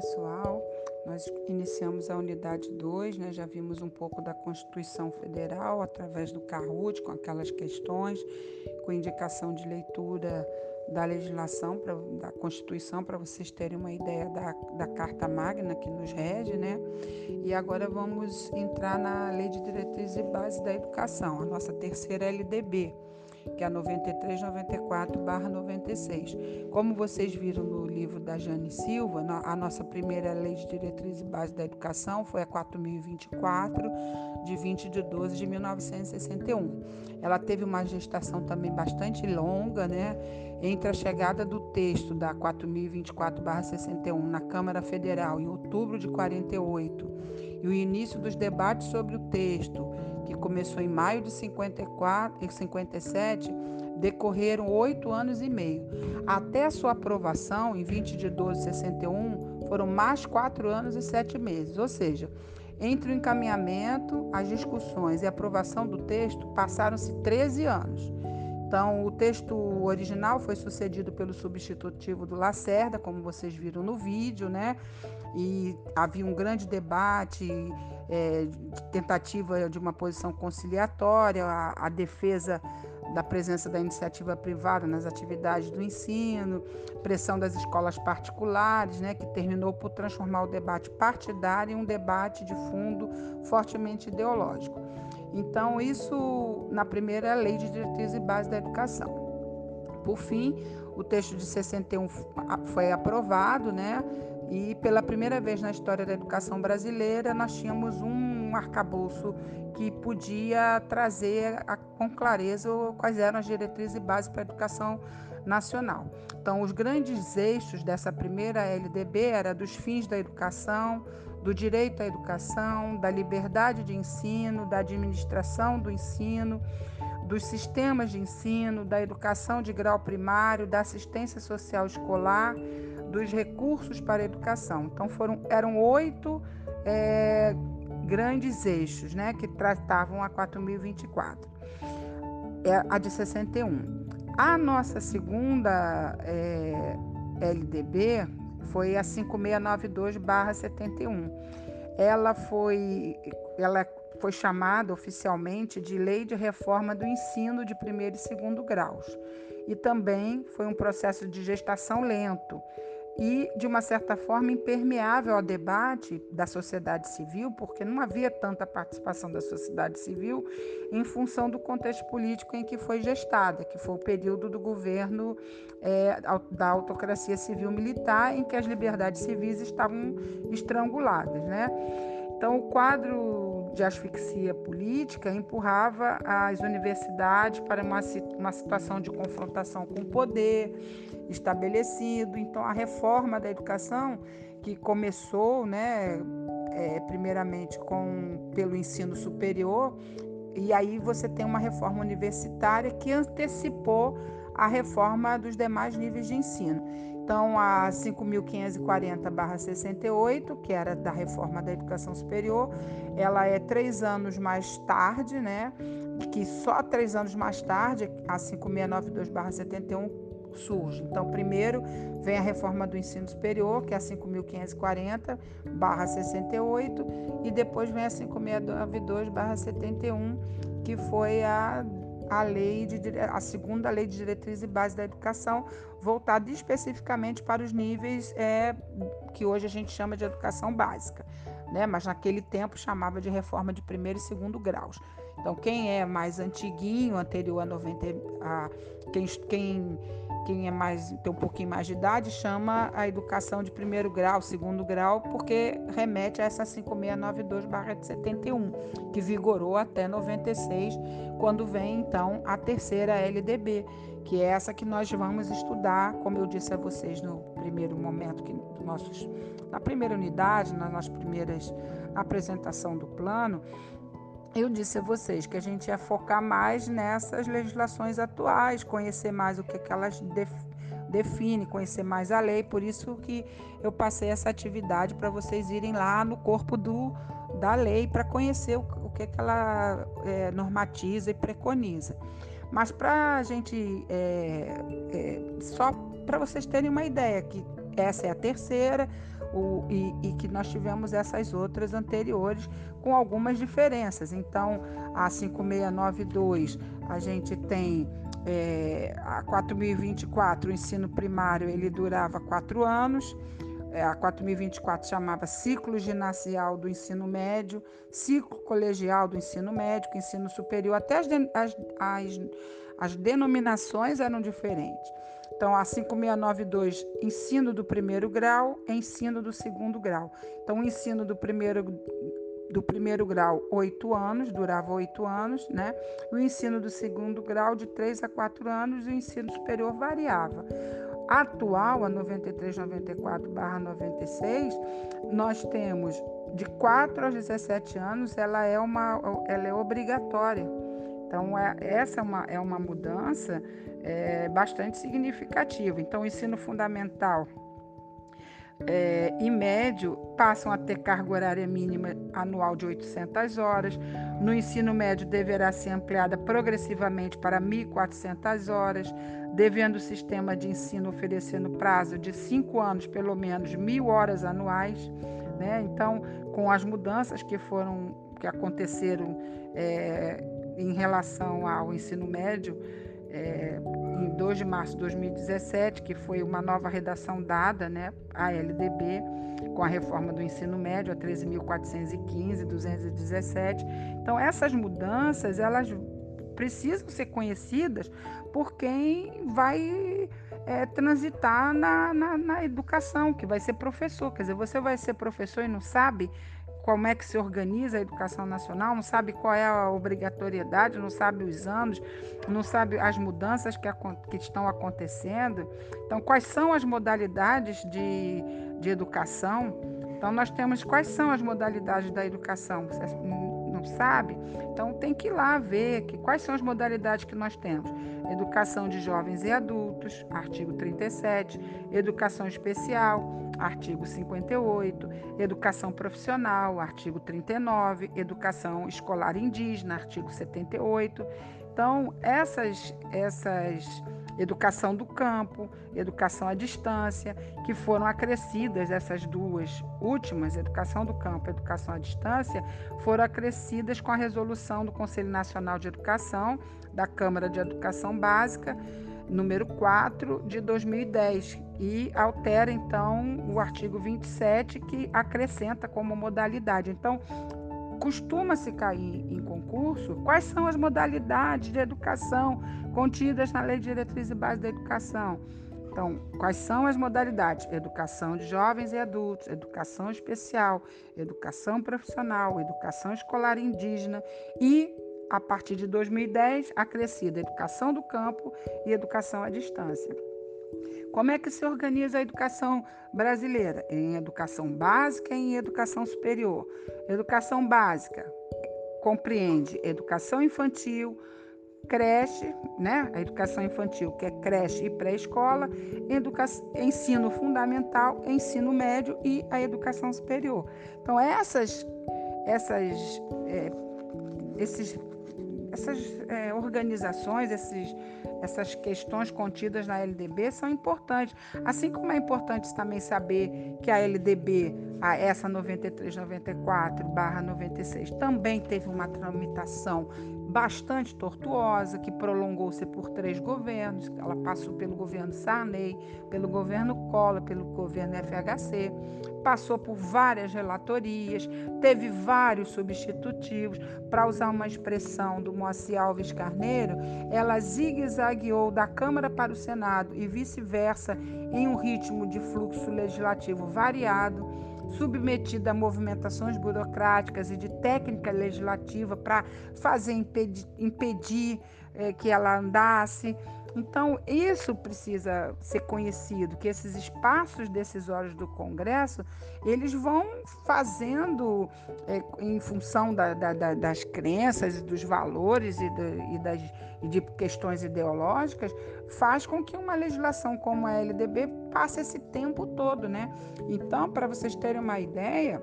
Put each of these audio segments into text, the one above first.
pessoal. Nós iniciamos a unidade 2, né? já vimos um pouco da Constituição Federal através do CARUT, com aquelas questões, com indicação de leitura da legislação, pra, da Constituição, para vocês terem uma ideia da, da Carta Magna que nos rege, né? E agora vamos entrar na Lei de Diretrizes e Bases da Educação, a nossa terceira LDB que é a 9394/96. Como vocês viram no livro da Jane Silva, a nossa primeira lei de diretriz e base da educação foi a 4024 de 20 de 12 de 1961. Ela teve uma gestação também bastante longa, né, entre a chegada do texto da 4024/61 na Câmara Federal em outubro de 48 e o início dos debates sobre o texto que começou em maio de 54 e 57, decorreram oito anos e meio. Até a sua aprovação, em 20 de 12 de 61, foram mais quatro anos e sete meses. Ou seja, entre o encaminhamento, as discussões e a aprovação do texto, passaram-se 13 anos. Então, o texto original foi sucedido pelo substitutivo do Lacerda, como vocês viram no vídeo, né? E havia um grande debate, é, tentativa de uma posição conciliatória, a, a defesa da presença da iniciativa privada nas atividades do ensino, pressão das escolas particulares, né, que terminou por transformar o debate partidário em um debate de fundo fortemente ideológico. Então, isso na primeira lei de diretriz e base da educação. Por fim, o texto de 61 foi aprovado, né? E pela primeira vez na história da educação brasileira, nós tínhamos um arcabouço que podia trazer a, com clareza quais eram as diretrizes e bases para a educação nacional. Então, os grandes eixos dessa primeira LDB era dos fins da educação, do direito à educação, da liberdade de ensino, da administração do ensino, dos sistemas de ensino, da educação de grau primário, da assistência social escolar, dos recursos para a educação. Então foram eram oito é, grandes eixos, né, que tratavam a 4024. É a de 61. A nossa segunda é, LDB foi a 5692/71. Ela foi ela foi chamada oficialmente de Lei de Reforma do Ensino de Primeiro e Segundo Graus. E também foi um processo de gestação lento e, de uma certa forma, impermeável ao debate da sociedade civil, porque não havia tanta participação da sociedade civil em função do contexto político em que foi gestada, que foi o período do governo é, da autocracia civil-militar, em que as liberdades civis estavam estranguladas. Né? Então, o quadro de asfixia política empurrava as universidades para uma, uma situação de confrontação com o poder estabelecido. Então, a reforma da educação, que começou, né, é, primeiramente com, pelo ensino superior, e aí você tem uma reforma universitária que antecipou a reforma dos demais níveis de ensino. Então, a 5.540-68, que era da reforma da educação superior, ela é três anos mais tarde, né? Que só três anos mais tarde, a 5692-71, surge. Então, primeiro vem a reforma do ensino superior, que é a 5.540-68, e depois vem a 5692-71, que foi a a lei de a segunda lei de diretriz e base da educação, voltada especificamente para os níveis é, que hoje a gente chama de educação básica, né? Mas naquele tempo chamava de reforma de primeiro e segundo graus. Então, quem é mais antiguinho, anterior a 90, a, quem, quem quem é mais tem um pouquinho mais de idade chama a educação de primeiro grau, segundo grau, porque remete a essa 5692/71, que vigorou até 96, quando vem então a terceira LDB, que é essa que nós vamos estudar, como eu disse a vocês no primeiro momento que nossos na primeira unidade, nas nossas primeiras apresentação do plano, eu disse a vocês que a gente ia focar mais nessas legislações atuais, conhecer mais o que, que elas def definem, conhecer mais a lei, por isso que eu passei essa atividade para vocês irem lá no corpo do, da lei para conhecer o, o, que, que ela é, normatiza e preconiza. Mas para a gente, é, é, só para vocês terem uma ideia, que essa é a terceira, o, e, e, que nós tivemos essas outras anteriores com algumas diferenças. Então, a 5692 a gente tem é, a 4024, o ensino primário, ele durava quatro anos. É, a 4024 chamava ciclo ginasial do ensino médio, ciclo colegial do ensino médio, ensino superior, até as, as, as, as denominações eram diferentes. Então, a 5692, ensino do primeiro grau, ensino do segundo grau. Então, o ensino do primeiro do primeiro grau, oito anos, durava oito anos, né? O ensino do segundo grau, de três a quatro anos, e o ensino superior variava. Atual, a 93, 94 96, nós temos de 4 aos 17 anos, ela é, uma, ela é obrigatória. Então, é, essa é uma, é uma mudança é, bastante significativa. Então, o ensino fundamental é, e médio passam a ter carga horária mínima anual de 800 horas. No ensino médio deverá ser ampliada progressivamente para 1.400 horas, devendo o sistema de ensino oferecer no prazo de cinco anos pelo menos mil horas anuais. Né? Então, com as mudanças que foram que aconteceram é, em relação ao ensino médio, é, em 2 de março de 2017, que foi uma nova redação dada né, à LDB, com a reforma do ensino médio a 13.415, 217. Então, essas mudanças, elas precisam ser conhecidas por quem vai é, transitar na, na, na educação, que vai ser professor. Quer dizer, você vai ser professor e não sabe como é que se organiza a educação nacional, não sabe qual é a obrigatoriedade, não sabe os anos, não sabe as mudanças que, que estão acontecendo. Então, quais são as modalidades de, de educação? Então, nós temos quais são as modalidades da educação. Você não sabe? Então, tem que ir lá ver que, quais são as modalidades que nós temos. Educação de jovens e adultos, artigo 37. Educação especial, artigo 58, educação profissional, artigo 39, educação escolar indígena, artigo 78. Então, essas essas educação do campo, educação à distância, que foram acrescidas essas duas últimas, educação do campo educação à distância, foram acrescidas com a resolução do Conselho Nacional de Educação da Câmara de Educação Básica número 4 de 2010 e altera então o artigo 27 que acrescenta como modalidade. Então, costuma-se cair em concurso quais são as modalidades de educação contidas na Lei de Diretriz e Base da Educação. Então, quais são as modalidades? Educação de jovens e adultos, educação especial, educação profissional, educação escolar indígena e a partir de 2010, acrescida educação do campo e educação à distância. Como é que se organiza a educação brasileira? Em educação básica e em educação superior. Educação básica compreende educação infantil, creche, né? A educação infantil, que é creche e pré-escola, ensino fundamental, ensino médio e a educação superior. Então, essas, essas, é, esses essas é, organizações, esses, essas questões contidas na LDB são importantes. Assim como é importante também saber que a LDB, a essa 9394/96, também teve uma tramitação bastante tortuosa, que prolongou-se por três governos. Ela passou pelo governo Sarney, pelo governo Collor, pelo governo FHC, passou por várias relatorias, teve vários substitutivos. Para usar uma expressão do Moacir Alves Carneiro, ela zigue-zagueou da Câmara para o Senado e vice-versa em um ritmo de fluxo legislativo variado submetida a movimentações burocráticas e de técnica legislativa para fazer impedir, impedir é, que ela andasse. Então, isso precisa ser conhecido, que esses espaços decisórios do Congresso, eles vão fazendo, é, em função da, da, das crenças e dos valores e, e, das, e de questões ideológicas, faz com que uma legislação como a LDB passe esse tempo todo, né? Então, para vocês terem uma ideia,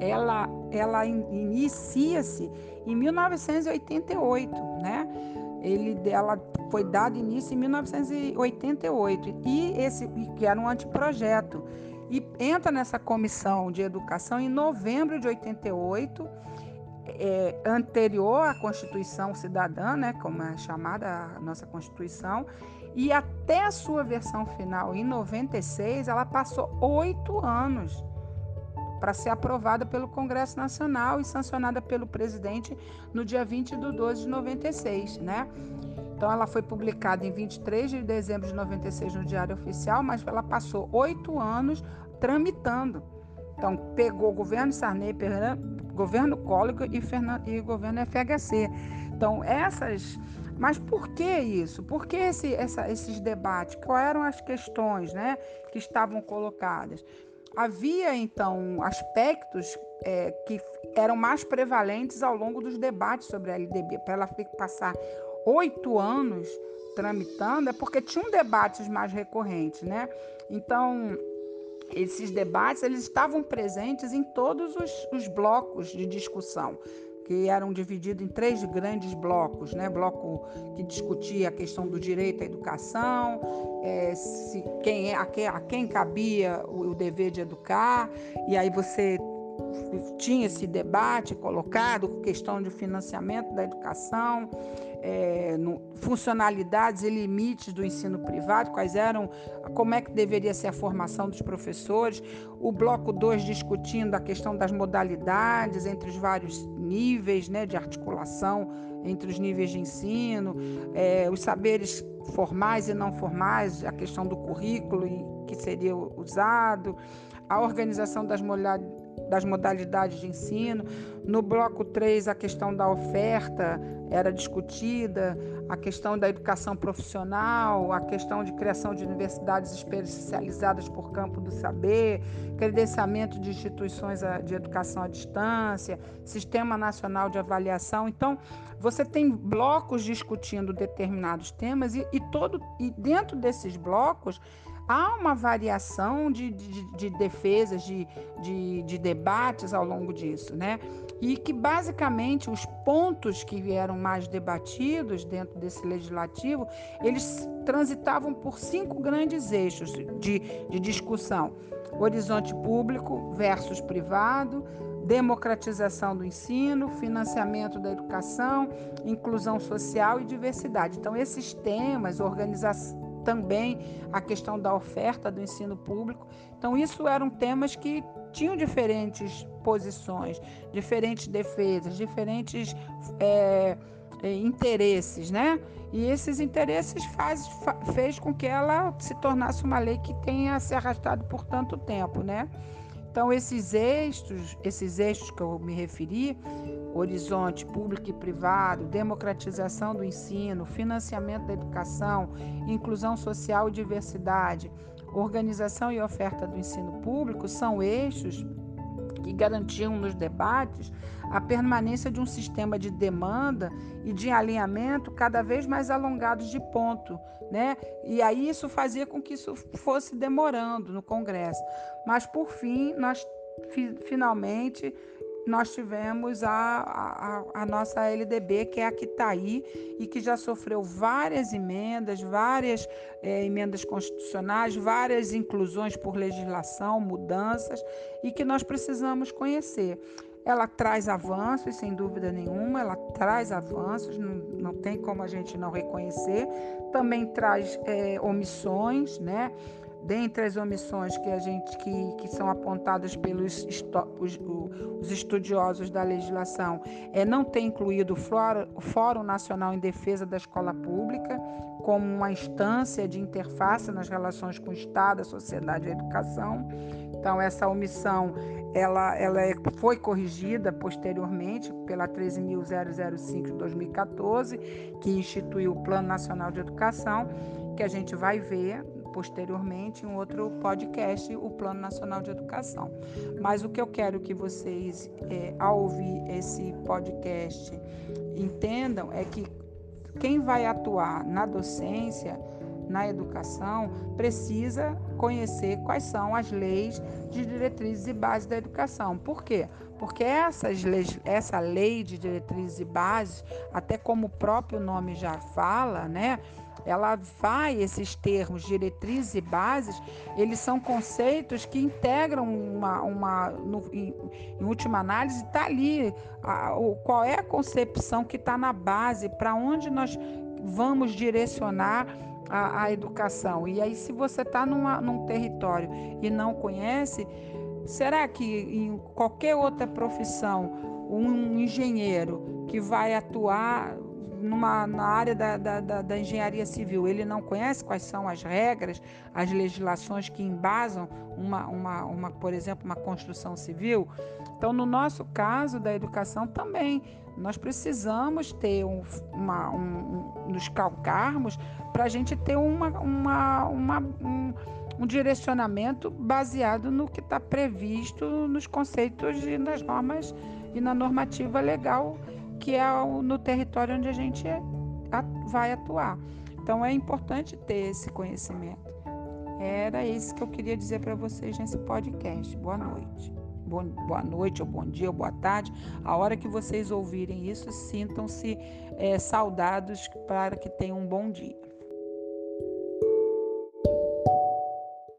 ela, ela inicia-se em 1988, né? Ele dela foi dado início em 1988 e esse que era um anteprojeto. E entra nessa comissão de educação em novembro de 88, é, anterior à Constituição Cidadã, né, como é chamada a nossa Constituição, e até a sua versão final, em 96, ela passou oito anos para ser aprovada pelo Congresso Nacional e sancionada pelo presidente no dia 20 de 12 de 96, né? Então, ela foi publicada em 23 de dezembro de 96 no Diário Oficial, mas ela passou oito anos tramitando. Então, pegou o governo Sarney, governo Collor e, Fernando, e governo FHC. Então, essas. Mas por que isso? Por que esse, essa, esses debates? Quais eram as questões né, que estavam colocadas? Havia, então, aspectos é, que eram mais prevalentes ao longo dos debates sobre a LDB. Para ela passar oito anos tramitando, é porque tinham debates mais recorrentes, né? Então, esses debates eles estavam presentes em todos os, os blocos de discussão que eram divididos em três grandes blocos, né? Bloco que discutia a questão do direito à educação, é, se quem é, a, quem, a quem cabia o, o dever de educar, e aí você tinha esse debate colocado, questão de financiamento da educação, é, no, funcionalidades e limites do ensino privado, quais eram, como é que deveria ser a formação dos professores, o bloco 2 discutindo a questão das modalidades entre os vários níveis né, de articulação entre os níveis de ensino, é, os saberes formais e não formais, a questão do currículo que seria usado, a organização das das modalidades de ensino. No bloco 3, a questão da oferta era discutida, a questão da educação profissional, a questão de criação de universidades especializadas por campo do saber, credenciamento de instituições de educação à distância, Sistema Nacional de Avaliação. Então, você tem blocos discutindo determinados temas e, e todo e dentro desses blocos há uma variação de, de, de defesas, de, de, de, debates ao longo disso, né? E que basicamente os pontos que vieram mais debatidos dentro desse legislativo, eles transitavam por cinco grandes eixos de, de discussão: horizonte público versus privado, democratização do ensino, financiamento da educação, inclusão social e diversidade. Então, esses temas, organização também a questão da oferta do ensino público. Então, isso eram temas que tinham diferentes posições, diferentes defesas, diferentes é, é, interesses, né? E esses interesses faz, fez com que ela se tornasse uma lei que tenha se arrastado por tanto tempo, né? Então, esses eixos, esses eixos que eu me referi, horizonte público e privado, democratização do ensino, financiamento da educação, inclusão social e diversidade, organização e oferta do ensino público, são eixos que garantiam nos debates a permanência de um sistema de demanda e de alinhamento cada vez mais alongados de ponto, né? E aí isso fazia com que isso fosse demorando no Congresso. Mas por fim, nós finalmente nós tivemos a, a, a, nossa LDB, que é a que está aí e que já sofreu várias emendas, várias é, emendas constitucionais, várias inclusões por legislação, mudanças, e que nós precisamos conhecer. Ela traz avanços, sem dúvida nenhuma, ela traz avanços, não, não tem como a gente não reconhecer. Também traz é, omissões, né? Dentre as omissões que a gente que, que são apontadas pelos os, os estudiosos da legislação é não ter incluído o Fórum, Nacional em Defesa da Escola Pública como uma instância de interface nas relações com o Estado, a sociedade e a educação. Então essa omissão ela, ela é, foi corrigida posteriormente pela 13.005 de 2014, que instituiu o Plano Nacional de Educação, que a gente vai ver posteriormente em outro podcast, o Plano Nacional de Educação. Mas o que eu quero que vocês, é, ao ouvir esse podcast, entendam é que quem vai atuar na docência, na educação, precisa conhecer quais são as leis de diretrizes e bases da educação. Por quê? Porque essas leis, essa lei de diretrizes e bases, até como o próprio nome já fala, né? Ela vai, esses termos, diretrizes e bases, eles são conceitos que integram uma, uma no, em, em, última análise, está ali a, o, qual é a concepção que está na base, para onde nós vamos direcionar a, a, educação. E aí, se você está num território e não conhece, será que em qualquer outra profissão, um engenheiro que vai atuar numa, na área da, da, da, da, engenharia civil, ele não conhece quais são as regras, as legislações que embasam uma, uma, uma, por exemplo, uma construção civil. Então, no nosso caso da educação também, nós precisamos ter um, uma, um, um nos calcarmos para a gente ter uma, uma, uma um, um direcionamento baseado no que está previsto nos conceitos e nas normas e na normativa legal que é no território onde a gente vai atuar. Então é importante ter esse conhecimento. Era isso que eu queria dizer para vocês nesse podcast. Boa noite. Boa noite, ou bom dia, ou boa tarde. A hora que vocês ouvirem isso, sintam-se é, saudados para que tenham um bom dia.